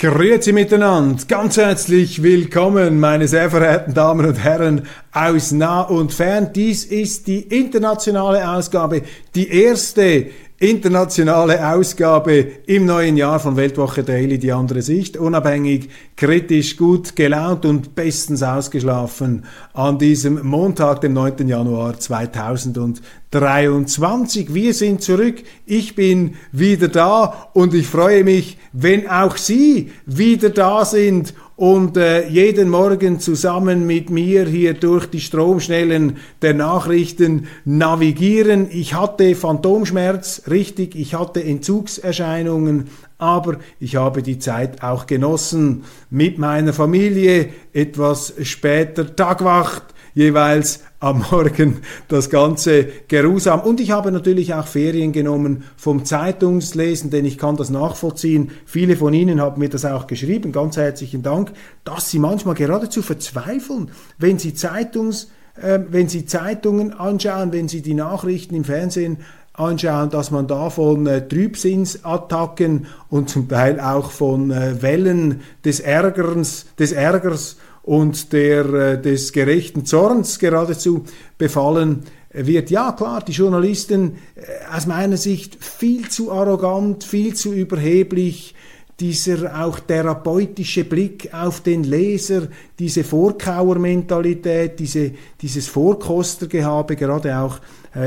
Grüezi miteinander, ganz herzlich willkommen, meine sehr verehrten Damen und Herren aus nah und fern. Dies ist die internationale Ausgabe, die erste internationale Ausgabe im neuen Jahr von Weltwoche Daily, die andere Sicht, unabhängig, kritisch, gut gelaunt und bestens ausgeschlafen an diesem Montag, dem 9. Januar 2023. Wir sind zurück, ich bin wieder da und ich freue mich, wenn auch Sie wieder da sind und äh, jeden Morgen zusammen mit mir hier durch die Stromschnellen der Nachrichten navigieren. Ich hatte Phantomschmerz, richtig, ich hatte Entzugserscheinungen, aber ich habe die Zeit auch genossen. Mit meiner Familie, etwas später. Tagwacht, jeweils am Morgen das Ganze geruhsam. Und ich habe natürlich auch Ferien genommen vom Zeitungslesen, denn ich kann das nachvollziehen. Viele von Ihnen haben mir das auch geschrieben. Ganz herzlichen Dank, dass Sie manchmal geradezu verzweifeln, wenn Sie Zeitungs äh, wenn Sie Zeitungen anschauen, wenn Sie die Nachrichten im Fernsehen anschauen, dass man da von äh, Trübsinnsattacken und zum Teil auch von äh, Wellen des Ärgerns, des Ärgers und der, äh, des gerechten Zorns geradezu befallen wird. Ja, klar, die Journalisten äh, aus meiner Sicht viel zu arrogant, viel zu überheblich, dieser auch therapeutische Blick auf den Leser, diese Vorkauermentalität, diese, dieses Vorkostergehabe, gerade auch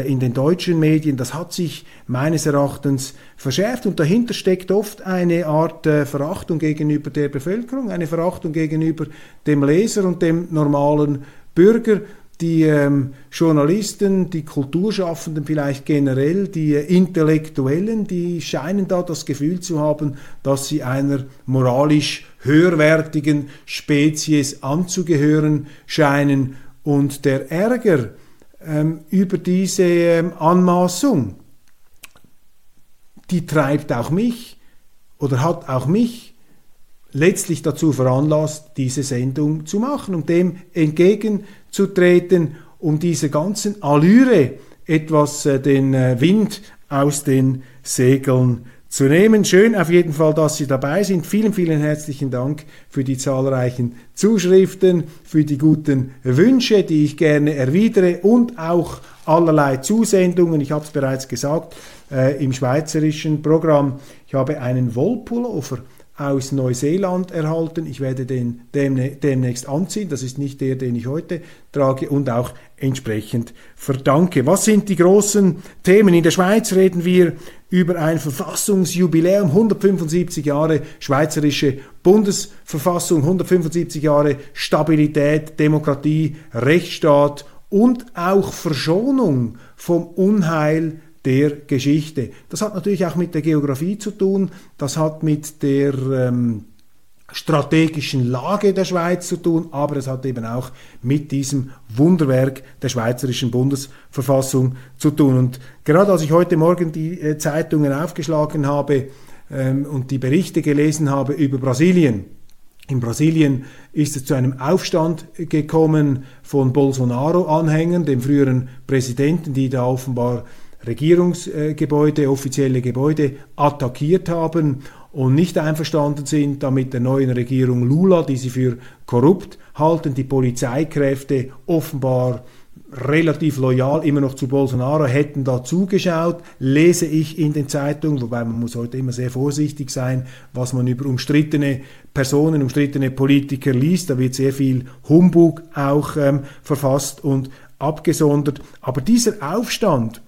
in den deutschen Medien, das hat sich meines Erachtens verschärft und dahinter steckt oft eine Art äh, Verachtung gegenüber der Bevölkerung, eine Verachtung gegenüber dem Leser und dem normalen Bürger die ähm, Journalisten, die Kulturschaffenden vielleicht generell, die äh, Intellektuellen, die scheinen da das Gefühl zu haben, dass sie einer moralisch höherwertigen Spezies anzugehören scheinen. Und der Ärger über diese ähm, Anmaßung, die treibt auch mich oder hat auch mich letztlich dazu veranlasst, diese Sendung zu machen, um dem entgegenzutreten, um dieser ganzen Allüre etwas äh, den äh, Wind aus den Segeln zu nehmen. Schön auf jeden Fall, dass Sie dabei sind. Vielen, vielen herzlichen Dank für die zahlreichen Zuschriften, für die guten Wünsche, die ich gerne erwidere und auch allerlei Zusendungen. Ich habe es bereits gesagt äh, im schweizerischen Programm. Ich habe einen Wollpullover aus Neuseeland erhalten. Ich werde den demnächst anziehen. Das ist nicht der, den ich heute trage und auch entsprechend verdanke. Was sind die großen Themen? In der Schweiz reden wir über ein Verfassungsjubiläum, 175 Jahre schweizerische Bundesverfassung, 175 Jahre Stabilität, Demokratie, Rechtsstaat und auch Verschonung vom Unheil der Geschichte. Das hat natürlich auch mit der Geografie zu tun, das hat mit der ähm, strategischen Lage der Schweiz zu tun, aber es hat eben auch mit diesem Wunderwerk der schweizerischen Bundesverfassung zu tun. Und gerade als ich heute Morgen die äh, Zeitungen aufgeschlagen habe ähm, und die Berichte gelesen habe über Brasilien, in Brasilien ist es zu einem Aufstand gekommen von Bolsonaro-Anhängern, dem früheren Präsidenten, die da offenbar Regierungsgebäude, offizielle Gebäude attackiert haben und nicht einverstanden sind, damit der neuen Regierung Lula, die sie für korrupt halten, die Polizeikräfte offenbar relativ loyal immer noch zu Bolsonaro hätten da zugeschaut, lese ich in den Zeitungen, wobei man muss heute immer sehr vorsichtig sein, was man über umstrittene Personen, umstrittene Politiker liest, da wird sehr viel Humbug auch ähm, verfasst und abgesondert. Aber dieser Aufstand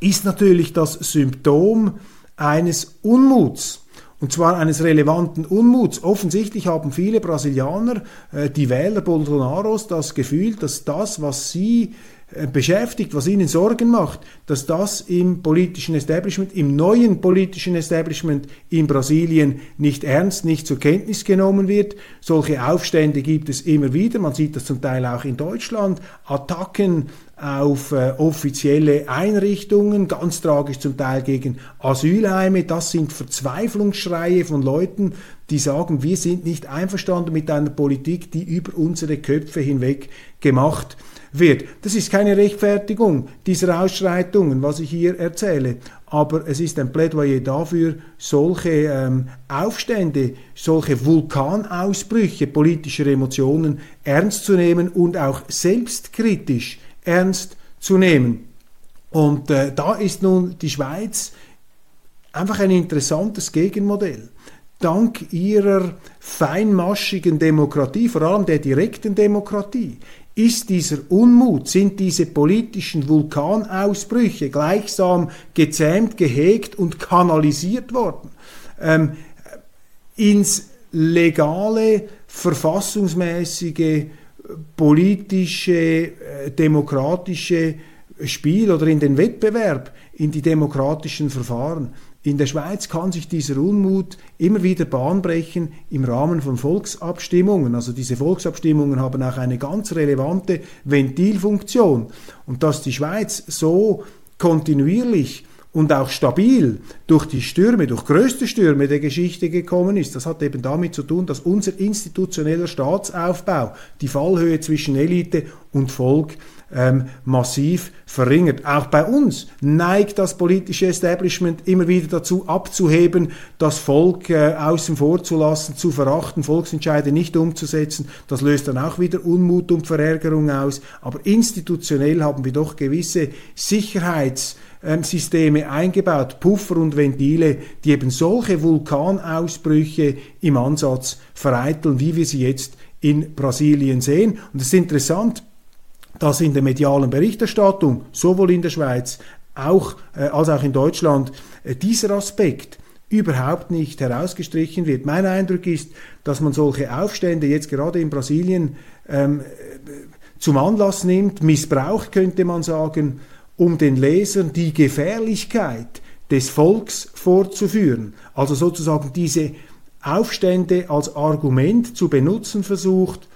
ist natürlich das Symptom eines Unmuts. und zwar eines relevanten Unmuts. Offensichtlich haben viele Brasilianer, äh, die Wähler Bolsonaros, das Gefühl, dass das, was sie beschäftigt, was ihnen Sorgen macht, dass das im politischen Establishment, im neuen politischen Establishment in Brasilien nicht ernst, nicht zur Kenntnis genommen wird. Solche Aufstände gibt es immer wieder, man sieht das zum Teil auch in Deutschland, Attacken auf äh, offizielle Einrichtungen, ganz tragisch zum Teil gegen Asylheime. Das sind Verzweiflungsschreie von Leuten, die sagen, wir sind nicht einverstanden mit einer Politik, die über unsere Köpfe hinweg gemacht wird. Das ist keine Rechtfertigung dieser Ausschreitungen, was ich hier erzähle, aber es ist ein Plädoyer dafür, solche ähm, Aufstände, solche Vulkanausbrüche politischer Emotionen ernst zu nehmen und auch selbstkritisch ernst zu nehmen. Und äh, da ist nun die Schweiz einfach ein interessantes Gegenmodell. Dank ihrer feinmaschigen Demokratie, vor allem der direkten Demokratie, ist dieser Unmut, sind diese politischen Vulkanausbrüche gleichsam gezähmt, gehegt und kanalisiert worden ähm, ins legale, verfassungsmäßige, politische, äh, demokratische Spiel oder in den Wettbewerb, in die demokratischen Verfahren. In der Schweiz kann sich dieser Unmut immer wieder Bahn brechen im Rahmen von Volksabstimmungen. Also diese Volksabstimmungen haben auch eine ganz relevante Ventilfunktion. Und dass die Schweiz so kontinuierlich und auch stabil durch die Stürme, durch größte Stürme der Geschichte gekommen ist. Das hat eben damit zu tun, dass unser institutioneller Staatsaufbau die Fallhöhe zwischen Elite und Volk ähm, massiv verringert. Auch bei uns neigt das politische Establishment immer wieder dazu abzuheben, das Volk äh, außen vor zu lassen, zu verachten, Volksentscheide nicht umzusetzen. Das löst dann auch wieder Unmut und Verärgerung aus. Aber institutionell haben wir doch gewisse Sicherheitssysteme eingebaut, Puffer und Ventile, die eben solche Vulkanausbrüche im Ansatz vereiteln, wie wir sie jetzt in Brasilien sehen. Und es ist interessant, dass in der medialen Berichterstattung, sowohl in der Schweiz auch, äh, als auch in Deutschland, äh, dieser Aspekt überhaupt nicht herausgestrichen wird. Mein Eindruck ist, dass man solche Aufstände jetzt gerade in Brasilien ähm, zum Anlass nimmt, missbraucht könnte man sagen, um den Lesern die Gefährlichkeit des Volks vorzuführen. Also sozusagen diese Aufstände als Argument zu benutzen versucht,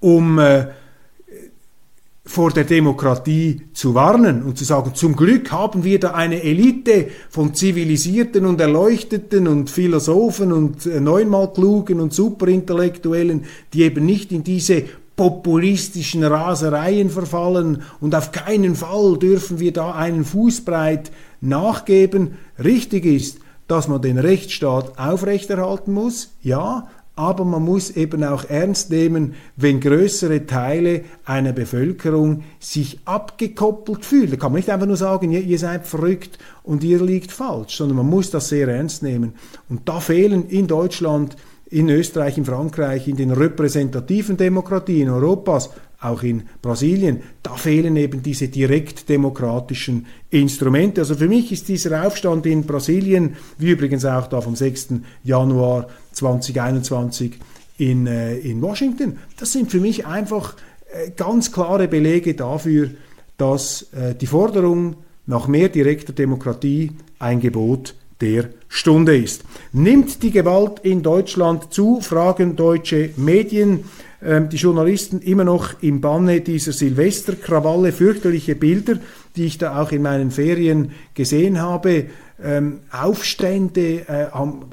um äh, vor der Demokratie zu warnen und zu sagen, zum Glück haben wir da eine Elite von zivilisierten und erleuchteten und Philosophen und äh, neunmal klugen und Superintellektuellen, die eben nicht in diese populistischen Rasereien verfallen und auf keinen Fall dürfen wir da einen Fußbreit nachgeben. Richtig ist, dass man den Rechtsstaat aufrechterhalten muss, ja, aber man muss eben auch ernst nehmen, wenn größere Teile einer Bevölkerung sich abgekoppelt fühlen. Da kann man nicht einfach nur sagen, ihr, ihr seid verrückt und ihr liegt falsch, sondern man muss das sehr ernst nehmen. Und da fehlen in Deutschland, in Österreich, in Frankreich, in den repräsentativen Demokratien Europas auch in Brasilien, da fehlen eben diese direktdemokratischen Instrumente. Also für mich ist dieser Aufstand in Brasilien, wie übrigens auch da vom 6. Januar 2021 in, äh, in Washington, das sind für mich einfach äh, ganz klare Belege dafür, dass äh, die Forderung nach mehr direkter Demokratie ein Gebot der Stunde ist. Nimmt die Gewalt in Deutschland zu, fragen deutsche Medien ähm, die Journalisten immer noch im Banne dieser Silvesterkrawalle, fürchterliche Bilder, die ich da auch in meinen Ferien gesehen habe, ähm, Aufstände am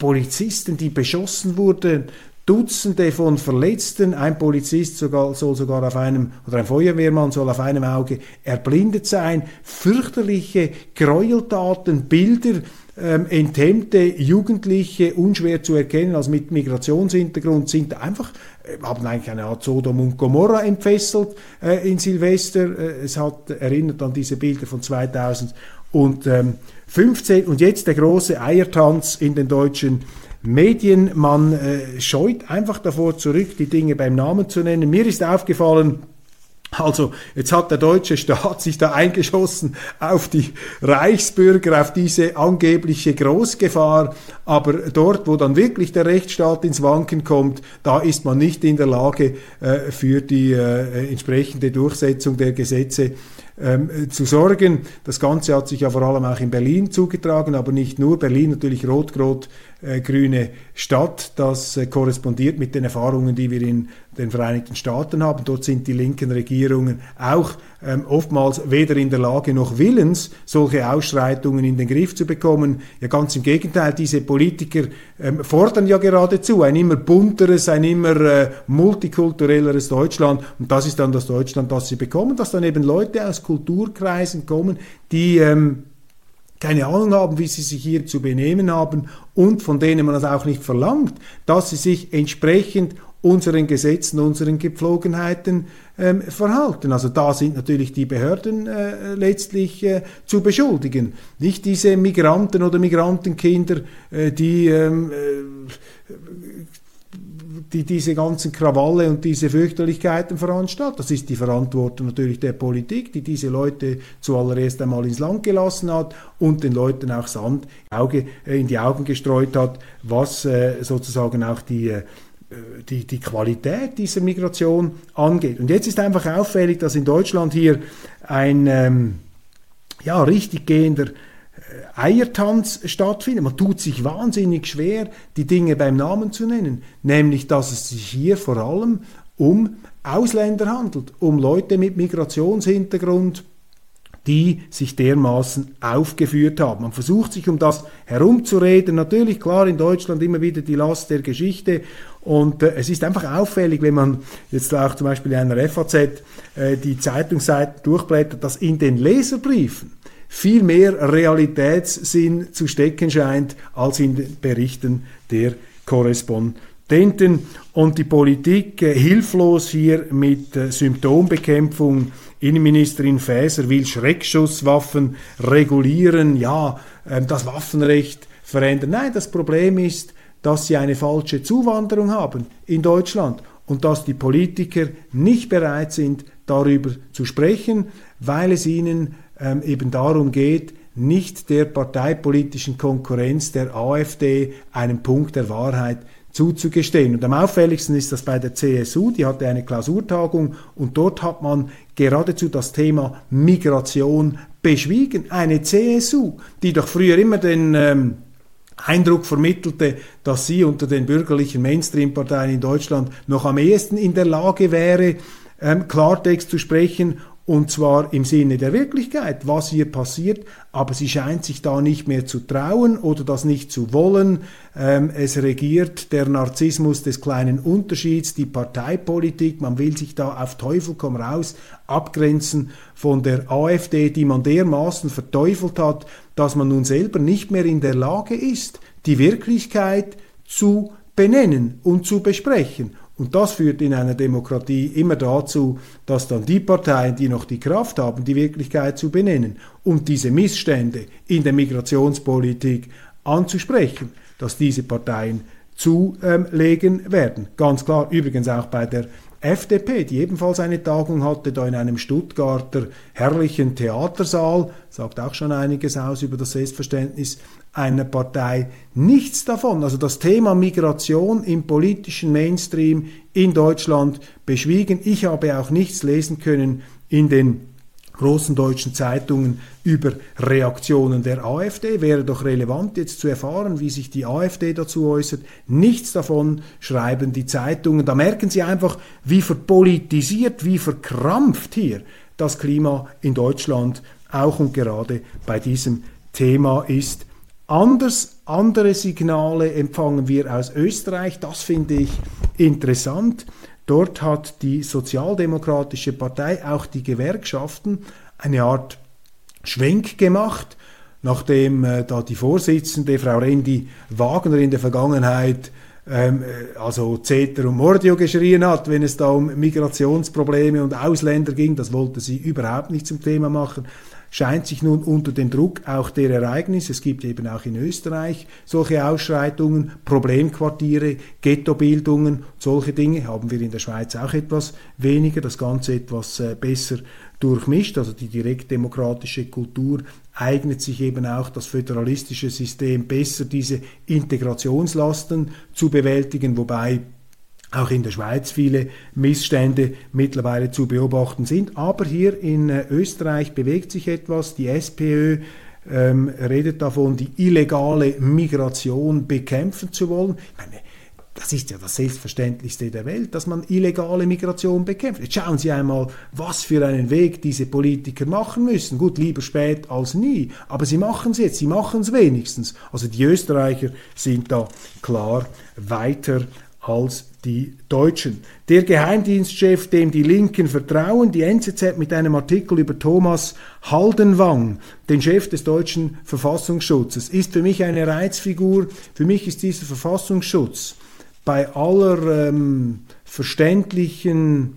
Polizisten, die beschossen wurden, Dutzende von Verletzten, ein Polizist sogar, soll sogar auf einem, oder ein Feuerwehrmann soll auf einem Auge erblindet sein, fürchterliche Gräueltaten, Bilder, ähm, enthemmte Jugendliche, unschwer zu erkennen, als mit Migrationshintergrund, sind einfach, äh, haben eigentlich eine Art Sodom und Gomorra entfesselt äh, in Silvester. Äh, es hat erinnert an diese Bilder von 2015 und jetzt der große Eiertanz in den deutschen Medien. Man äh, scheut einfach davor zurück, die Dinge beim Namen zu nennen. Mir ist aufgefallen, Also jetzt hat der deutsche Staat sich da eingeschossen auf die Reichsbürger, auf diese angebliche Großgefahr, aber dort, wo dann wirklich der Rechtsstaat ins Wanken kommt, da ist man nicht in der Lage äh, für die äh, entsprechende Durchsetzung der Gesetze ähm, zu sorgen. Das Ganze hat sich ja vor allem auch in Berlin zugetragen, aber nicht nur. Berlin natürlich rot-rot-grüne äh, Stadt. Das äh, korrespondiert mit den Erfahrungen, die wir in den Vereinigten Staaten haben. Dort sind die linken Regierungen auch ähm, oftmals weder in der Lage noch willens, solche Ausschreitungen in den Griff zu bekommen. Ja, ganz im Gegenteil, diese Politiker ähm, fordern ja geradezu ein immer bunteres, ein immer äh, multikulturelleres Deutschland. Und das ist dann das Deutschland, das sie bekommen, dass dann eben Leute aus Kulturkreisen kommen, die ähm, keine Ahnung haben, wie sie sich hier zu benehmen haben und von denen man das auch nicht verlangt, dass sie sich entsprechend unseren Gesetzen, unseren Gepflogenheiten ähm, verhalten. Also da sind natürlich die Behörden äh, letztlich äh, zu beschuldigen. Nicht diese Migranten oder Migrantenkinder, äh, die, ähm, äh, die diese ganzen Krawalle und diese Fürchterlichkeiten veranstalten. Das ist die Verantwortung natürlich der Politik, die diese Leute zuallererst einmal ins Land gelassen hat und den Leuten auch Sand äh, in die Augen gestreut hat, was äh, sozusagen auch die äh, die, die Qualität dieser Migration angeht. Und jetzt ist einfach auffällig, dass in Deutschland hier ein ähm, ja, richtig gehender Eiertanz stattfindet. Man tut sich wahnsinnig schwer, die Dinge beim Namen zu nennen, nämlich dass es sich hier vor allem um Ausländer handelt, um Leute mit Migrationshintergrund, die sich dermaßen aufgeführt haben. Man versucht sich um das herumzureden. Natürlich, klar, in Deutschland immer wieder die Last der Geschichte. Und äh, es ist einfach auffällig, wenn man jetzt auch zum Beispiel in einer FAZ äh, die Zeitungsseiten durchblättert, dass in den Leserbriefen viel mehr Realitätssinn zu stecken scheint als in den Berichten der Korrespondenten. Und die Politik äh, hilflos hier mit äh, Symptombekämpfung. Innenministerin Faeser will Schreckschusswaffen regulieren, ja, ähm, das Waffenrecht verändern. Nein, das Problem ist, dass sie eine falsche Zuwanderung haben in Deutschland und dass die Politiker nicht bereit sind, darüber zu sprechen, weil es ihnen ähm, eben darum geht, nicht der parteipolitischen Konkurrenz der AfD einen Punkt der Wahrheit zuzugestehen. Und am auffälligsten ist das bei der CSU, die hatte eine Klausurtagung und dort hat man geradezu das Thema Migration beschwiegen. Eine CSU, die doch früher immer den ähm, Eindruck vermittelte, dass sie unter den bürgerlichen Mainstream-Parteien in Deutschland noch am ehesten in der Lage wäre, ähm, Klartext zu sprechen und zwar im Sinne der Wirklichkeit, was hier passiert, aber sie scheint sich da nicht mehr zu trauen oder das nicht zu wollen. Ähm, es regiert der Narzissmus des kleinen Unterschieds, die Parteipolitik, man will sich da auf Teufel komm raus abgrenzen von der AfD, die man dermaßen verteufelt hat, dass man nun selber nicht mehr in der Lage ist, die Wirklichkeit zu benennen und zu besprechen. Und das führt in einer Demokratie immer dazu, dass dann die Parteien, die noch die Kraft haben, die Wirklichkeit zu benennen und diese Missstände in der Migrationspolitik anzusprechen, dass diese Parteien zulegen werden. Ganz klar, übrigens auch bei der FDP, die ebenfalls eine Tagung hatte, da in einem Stuttgarter herrlichen Theatersaal, sagt auch schon einiges aus über das Selbstverständnis einer Partei. Nichts davon, also das Thema Migration im politischen Mainstream in Deutschland beschwiegen. Ich habe auch nichts lesen können in den großen deutschen Zeitungen über Reaktionen der AfD. Wäre doch relevant jetzt zu erfahren, wie sich die AfD dazu äußert. Nichts davon schreiben die Zeitungen. Da merken Sie einfach, wie verpolitisiert, wie verkrampft hier das Klima in Deutschland auch und gerade bei diesem Thema ist. Anders, andere Signale empfangen wir aus Österreich. Das finde ich interessant. Dort hat die Sozialdemokratische Partei, auch die Gewerkschaften, eine Art Schwenk gemacht, nachdem äh, da die Vorsitzende, Frau Rendi Wagner, in der Vergangenheit ähm, äh, also Zeter und Mordio geschrien hat, wenn es da um Migrationsprobleme und Ausländer ging. Das wollte sie überhaupt nicht zum Thema machen. Scheint sich nun unter dem Druck auch der Ereignisse, es gibt eben auch in Österreich solche Ausschreitungen, Problemquartiere, Ghettobildungen, solche Dinge. Haben wir in der Schweiz auch etwas weniger, das Ganze etwas äh, besser durchmischt, also die direktdemokratische Kultur eignet sich eben auch das föderalistische System besser, diese Integrationslasten zu bewältigen, wobei auch in der Schweiz viele Missstände mittlerweile zu beobachten sind. Aber hier in äh, Österreich bewegt sich etwas. Die SPÖ ähm, redet davon, die illegale Migration bekämpfen zu wollen. Ich meine, das ist ja das Selbstverständlichste der Welt, dass man illegale Migration bekämpft. Jetzt schauen Sie einmal, was für einen Weg diese Politiker machen müssen. Gut, lieber spät als nie, aber sie machen es jetzt, sie machen es wenigstens. Also die Österreicher sind da klar weiter als die Deutschen. Der Geheimdienstchef, dem die Linken vertrauen, die NZZ mit einem Artikel über Thomas Haldenwang, den Chef des deutschen Verfassungsschutzes, ist für mich eine Reizfigur. Für mich ist dieser Verfassungsschutz bei aller ähm, verständlichen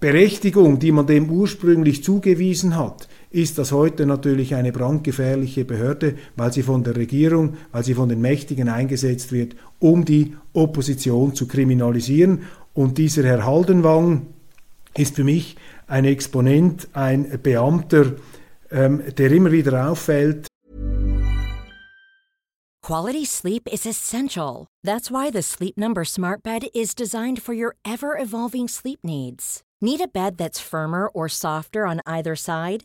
Berechtigung, die man dem ursprünglich zugewiesen hat, ist das heute natürlich eine brandgefährliche Behörde, weil sie von der Regierung, weil sie von den Mächtigen eingesetzt wird, um die Opposition zu kriminalisieren. Und dieser Herr Haldenwang ist für mich ein Exponent, ein Beamter, ähm, der immer wieder auffällt. Quality sleep is essential. That's why the Sleep Number Smart Bed is designed for your ever evolving sleep needs. Need a bed that's firmer or softer on either side?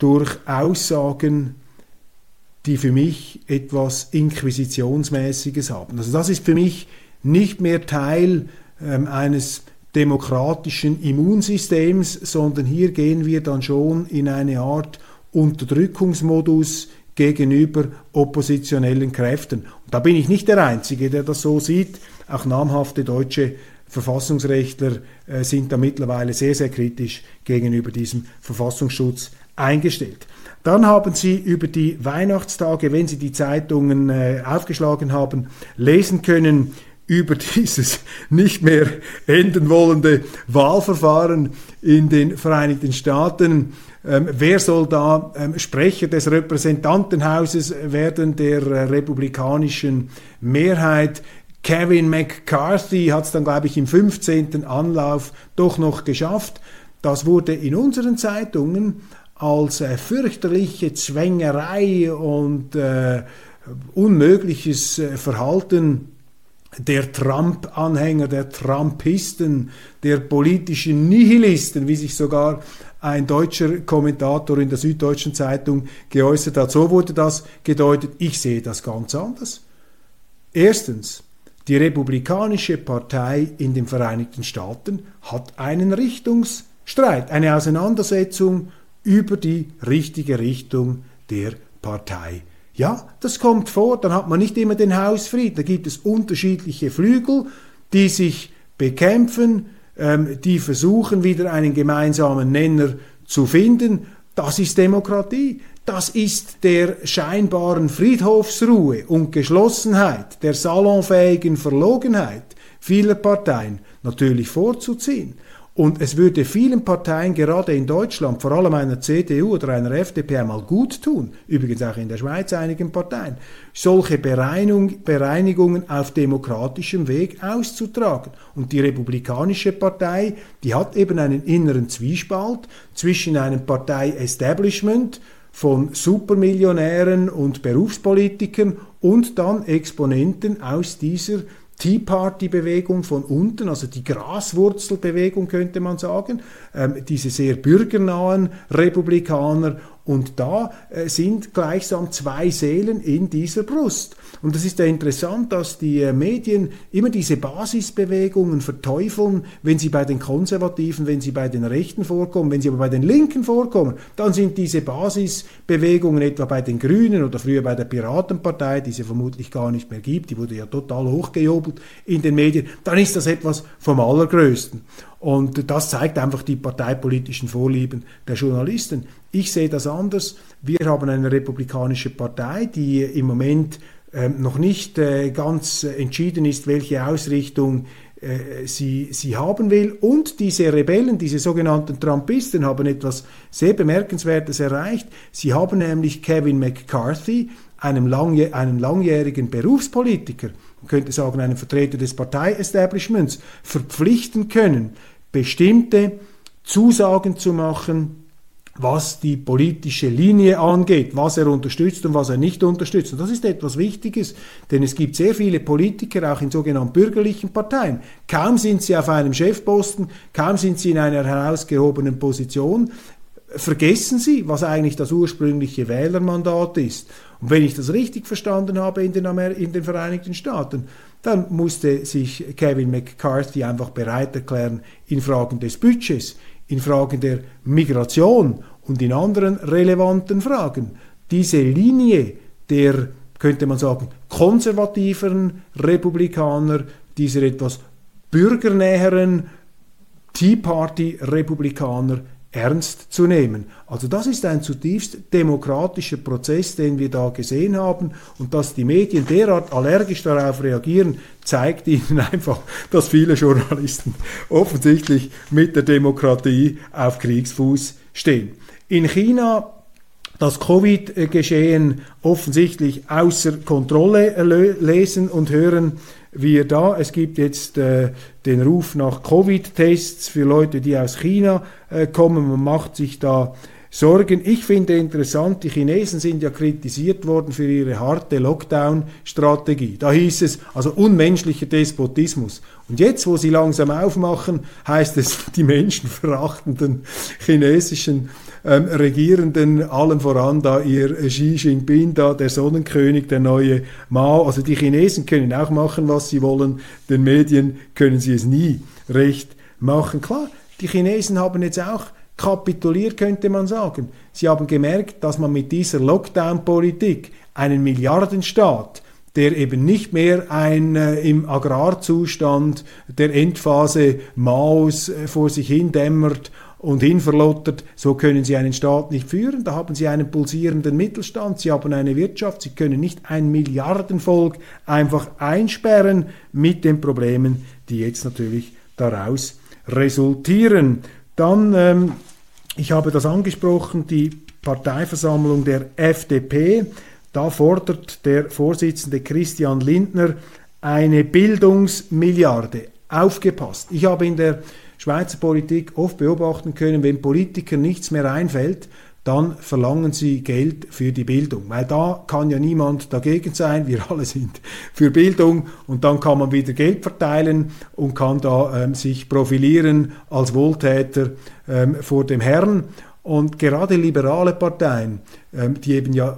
Durch Aussagen, die für mich etwas Inquisitionsmäßiges haben. Also das ist für mich nicht mehr Teil ähm, eines demokratischen Immunsystems, sondern hier gehen wir dann schon in eine Art Unterdrückungsmodus gegenüber oppositionellen Kräften. Und da bin ich nicht der Einzige, der das so sieht. Auch namhafte deutsche Verfassungsrechtler äh, sind da mittlerweile sehr, sehr kritisch gegenüber diesem Verfassungsschutz eingestellt. Dann haben Sie über die Weihnachtstage, wenn Sie die Zeitungen äh, aufgeschlagen haben, lesen können, über dieses nicht mehr enden wollende Wahlverfahren in den Vereinigten Staaten. Ähm, wer soll da ähm, Sprecher des Repräsentantenhauses werden der äh, republikanischen Mehrheit? Kevin McCarthy hat es dann, glaube ich, im 15. Anlauf doch noch geschafft. Das wurde in unseren Zeitungen als äh, fürchterliche Zwängerei und äh, unmögliches äh, Verhalten der Trump-Anhänger, der Trumpisten, der politischen Nihilisten, wie sich sogar ein deutscher Kommentator in der Süddeutschen Zeitung geäußert hat. So wurde das gedeutet. Ich sehe das ganz anders. Erstens, die Republikanische Partei in den Vereinigten Staaten hat einen Richtungsstreit, eine Auseinandersetzung über die richtige Richtung der Partei. Ja, das kommt vor, dann hat man nicht immer den Hausfrieden, da gibt es unterschiedliche Flügel, die sich bekämpfen, ähm, die versuchen wieder einen gemeinsamen Nenner zu finden. Das ist Demokratie. Das ist der scheinbaren Friedhofsruhe und Geschlossenheit, der salonfähigen Verlogenheit vieler Parteien natürlich vorzuziehen. Und es würde vielen Parteien, gerade in Deutschland, vor allem einer CDU oder einer FDP, einmal gut tun, übrigens auch in der Schweiz einigen Parteien, solche Bereinigung, Bereinigungen auf demokratischem Weg auszutragen. Und die Republikanische Partei, die hat eben einen inneren Zwiespalt zwischen einem Partei-Establishment, von Supermillionären und Berufspolitikern und dann Exponenten aus dieser Tea Party-Bewegung von unten, also die Graswurzelbewegung könnte man sagen, ähm, diese sehr bürgernahen Republikaner und da äh, sind gleichsam zwei Seelen in dieser Brust. Und es ist ja interessant, dass die äh, Medien immer diese Basisbewegungen verteufeln, wenn sie bei den Konservativen, wenn sie bei den Rechten vorkommen, wenn sie aber bei den Linken vorkommen, dann sind diese Basisbewegungen etwa bei den Grünen oder früher bei der Piratenpartei, die es vermutlich gar nicht mehr gibt, die wurde ja total hochgejubelt in den Medien, dann ist das etwas vom Allergrößten. Und das zeigt einfach die parteipolitischen Vorlieben der Journalisten. Ich sehe das anders. Wir haben eine republikanische Partei, die im Moment äh, noch nicht äh, ganz entschieden ist, welche Ausrichtung äh, sie, sie haben will. Und diese Rebellen, diese sogenannten Trumpisten, haben etwas sehr Bemerkenswertes erreicht. Sie haben nämlich Kevin McCarthy, einem, langjäh einem langjährigen Berufspolitiker, könnte sagen einen Vertreter des Partei-Establishments, verpflichten können, bestimmte Zusagen zu machen, was die politische Linie angeht, was er unterstützt und was er nicht unterstützt. Und das ist etwas Wichtiges, denn es gibt sehr viele Politiker, auch in sogenannten bürgerlichen Parteien. Kaum sind sie auf einem Chefposten, kaum sind sie in einer herausgehobenen Position, vergessen sie, was eigentlich das ursprüngliche Wählermandat ist. Und wenn ich das richtig verstanden habe in den, Amer in den Vereinigten Staaten, dann musste sich Kevin McCarthy einfach bereit erklären, in Fragen des Budgets, in Fragen der Migration und in anderen relevanten Fragen diese Linie der, könnte man sagen, konservativeren Republikaner, dieser etwas bürgernäheren Tea Party Republikaner ernst zu nehmen. Also das ist ein zutiefst demokratischer Prozess, den wir da gesehen haben und dass die Medien derart allergisch darauf reagieren, zeigt ihnen einfach, dass viele Journalisten offensichtlich mit der Demokratie auf Kriegsfuß stehen. In China das Covid-Geschehen offensichtlich außer Kontrolle lesen und hören wir da. Es gibt jetzt äh, den Ruf nach Covid-Tests für Leute, die aus China äh, kommen. Man macht sich da Sorgen. Ich finde interessant, die Chinesen sind ja kritisiert worden für ihre harte Lockdown-Strategie. Da hieß es, also unmenschlicher Despotismus. Und jetzt, wo sie langsam aufmachen, heißt es, die menschenverachtenden chinesischen ähm, Regierenden, allen voran da ihr Xi Jinping, da der Sonnenkönig, der neue Mao. Also die Chinesen können auch machen, was sie wollen. Den Medien können sie es nie recht machen. Klar, die Chinesen haben jetzt auch kapituliert, könnte man sagen. Sie haben gemerkt, dass man mit dieser Lockdown-Politik einen Milliardenstaat, der eben nicht mehr ein äh, im Agrarzustand der Endphase Maos äh, vor sich hin dämmert und hinverlottert, so können sie einen Staat nicht führen. Da haben sie einen pulsierenden Mittelstand, sie haben eine Wirtschaft, sie können nicht ein Milliardenvolk einfach einsperren mit den Problemen, die jetzt natürlich daraus resultieren. Dann, ähm, ich habe das angesprochen, die Parteiversammlung der FDP. Da fordert der Vorsitzende Christian Lindner eine Bildungsmilliarde. Aufgepasst. Ich habe in der Schweizer Politik oft beobachten können, wenn Politikern nichts mehr einfällt, dann verlangen sie Geld für die Bildung, weil da kann ja niemand dagegen sein, wir alle sind für Bildung und dann kann man wieder Geld verteilen und kann da ähm, sich profilieren als Wohltäter ähm, vor dem Herrn. Und gerade liberale Parteien, ähm, die eben ja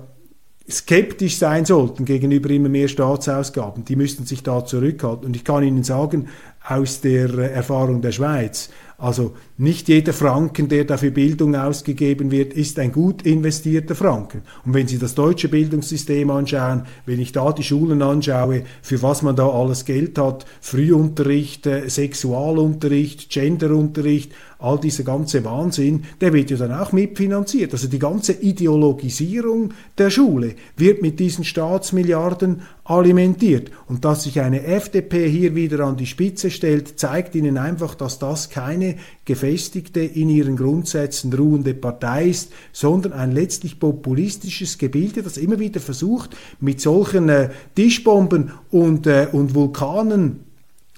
skeptisch sein sollten gegenüber immer mehr Staatsausgaben, die müssten sich da zurückhalten. Und ich kann Ihnen sagen, aus der Erfahrung der Schweiz. Also nicht jeder Franken, der dafür Bildung ausgegeben wird, ist ein gut investierter Franken. Und wenn Sie das deutsche Bildungssystem anschauen, wenn ich da die Schulen anschaue, für was man da alles Geld hat, Frühunterricht, äh, Sexualunterricht, Genderunterricht, all dieser ganze Wahnsinn, der wird ja dann auch mitfinanziert. Also die ganze Ideologisierung der Schule wird mit diesen Staatsmilliarden alimentiert. Und dass sich eine FDP hier wieder an die Spitze stellt, zeigt ihnen einfach, dass das keine gefestigte, in ihren Grundsätzen ruhende Partei ist, sondern ein letztlich populistisches Gebilde, das immer wieder versucht, mit solchen äh, Tischbomben und, äh, und Vulkanen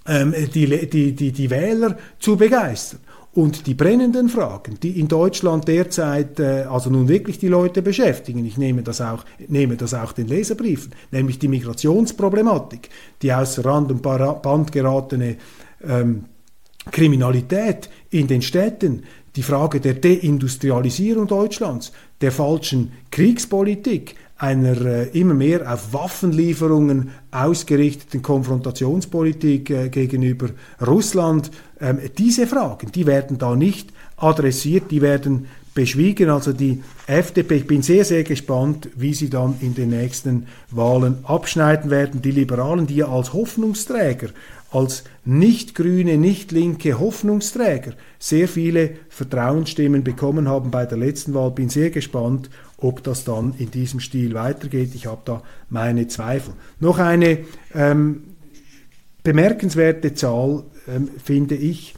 ähm, die, die, die, die Wähler zu begeistern. Und die brennenden Fragen, die in Deutschland derzeit äh, also nun wirklich die Leute beschäftigen, ich nehme das auch, nehme das auch den Leserbriefen, nämlich die Migrationsproblematik, die außer Rand und Band geratene ähm, Kriminalität in den Städten, die Frage der Deindustrialisierung Deutschlands, der falschen Kriegspolitik, einer äh, immer mehr auf Waffenlieferungen ausgerichteten Konfrontationspolitik äh, gegenüber Russland. Ähm, diese Fragen, die werden da nicht adressiert, die werden beschwiegen. Also die FDP, ich bin sehr, sehr gespannt, wie sie dann in den nächsten Wahlen abschneiden werden. Die Liberalen, die ja als Hoffnungsträger, als nicht grüne, nicht linke Hoffnungsträger sehr viele Vertrauensstimmen bekommen haben bei der letzten Wahl, bin sehr gespannt, ob das dann in diesem Stil weitergeht. Ich habe da meine Zweifel. Noch eine ähm, bemerkenswerte Zahl, ähm, finde ich,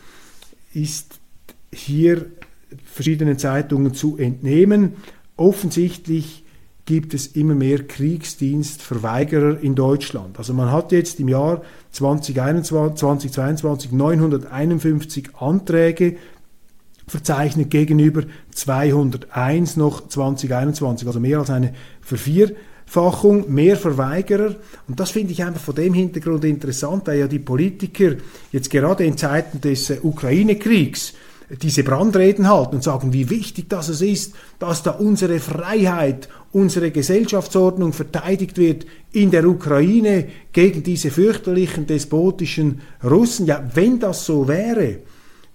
ist hier verschiedenen Zeitungen zu entnehmen. Offensichtlich gibt es immer mehr Kriegsdienstverweigerer in Deutschland. Also man hat jetzt im Jahr 2021, 2022 951 Anträge verzeichnet gegenüber 201 noch 2021, also mehr als eine Vervierfachung, mehr Verweigerer. Und das finde ich einfach vor dem Hintergrund interessant, weil ja die Politiker jetzt gerade in Zeiten des Ukraine-Kriegs diese Brandreden halten und sagen, wie wichtig das es ist, dass da unsere Freiheit, unsere Gesellschaftsordnung verteidigt wird in der Ukraine gegen diese fürchterlichen despotischen Russen. Ja, wenn das so wäre,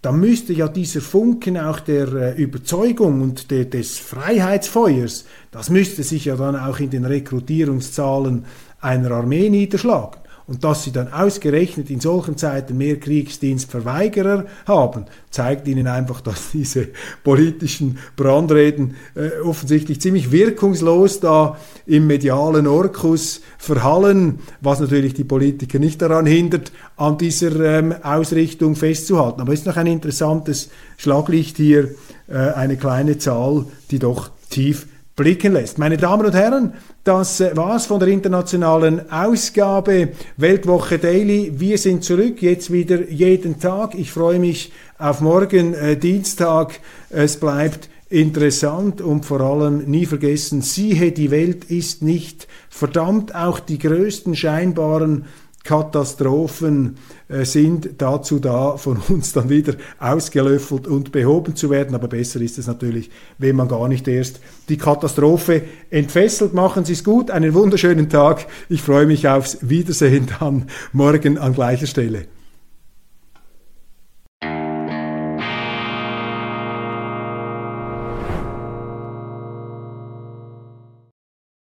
dann müsste ja dieser Funken auch der äh, Überzeugung und de, des Freiheitsfeuers, das müsste sich ja dann auch in den Rekrutierungszahlen einer Armee niederschlagen. Und dass sie dann ausgerechnet in solchen Zeiten mehr Kriegsdienstverweigerer haben, zeigt ihnen einfach, dass diese politischen Brandreden äh, offensichtlich ziemlich wirkungslos da im medialen Orkus verhallen, was natürlich die Politiker nicht daran hindert, an dieser ähm, Ausrichtung festzuhalten. Aber es ist noch ein interessantes Schlaglicht hier, äh, eine kleine Zahl, die doch tief blicken lässt. Meine Damen und Herren, das äh, war's von der internationalen Ausgabe Weltwoche Daily. Wir sind zurück, jetzt wieder jeden Tag. Ich freue mich auf morgen, äh, Dienstag. Es bleibt interessant und vor allem nie vergessen, siehe, die Welt ist nicht verdammt. Auch die größten scheinbaren Katastrophen äh, sind dazu da, von uns dann wieder ausgelöffelt und behoben zu werden. Aber besser ist es natürlich, wenn man gar nicht erst die Katastrophe entfesselt. Machen Sie es gut, einen wunderschönen Tag. Ich freue mich aufs Wiedersehen dann morgen an gleicher Stelle.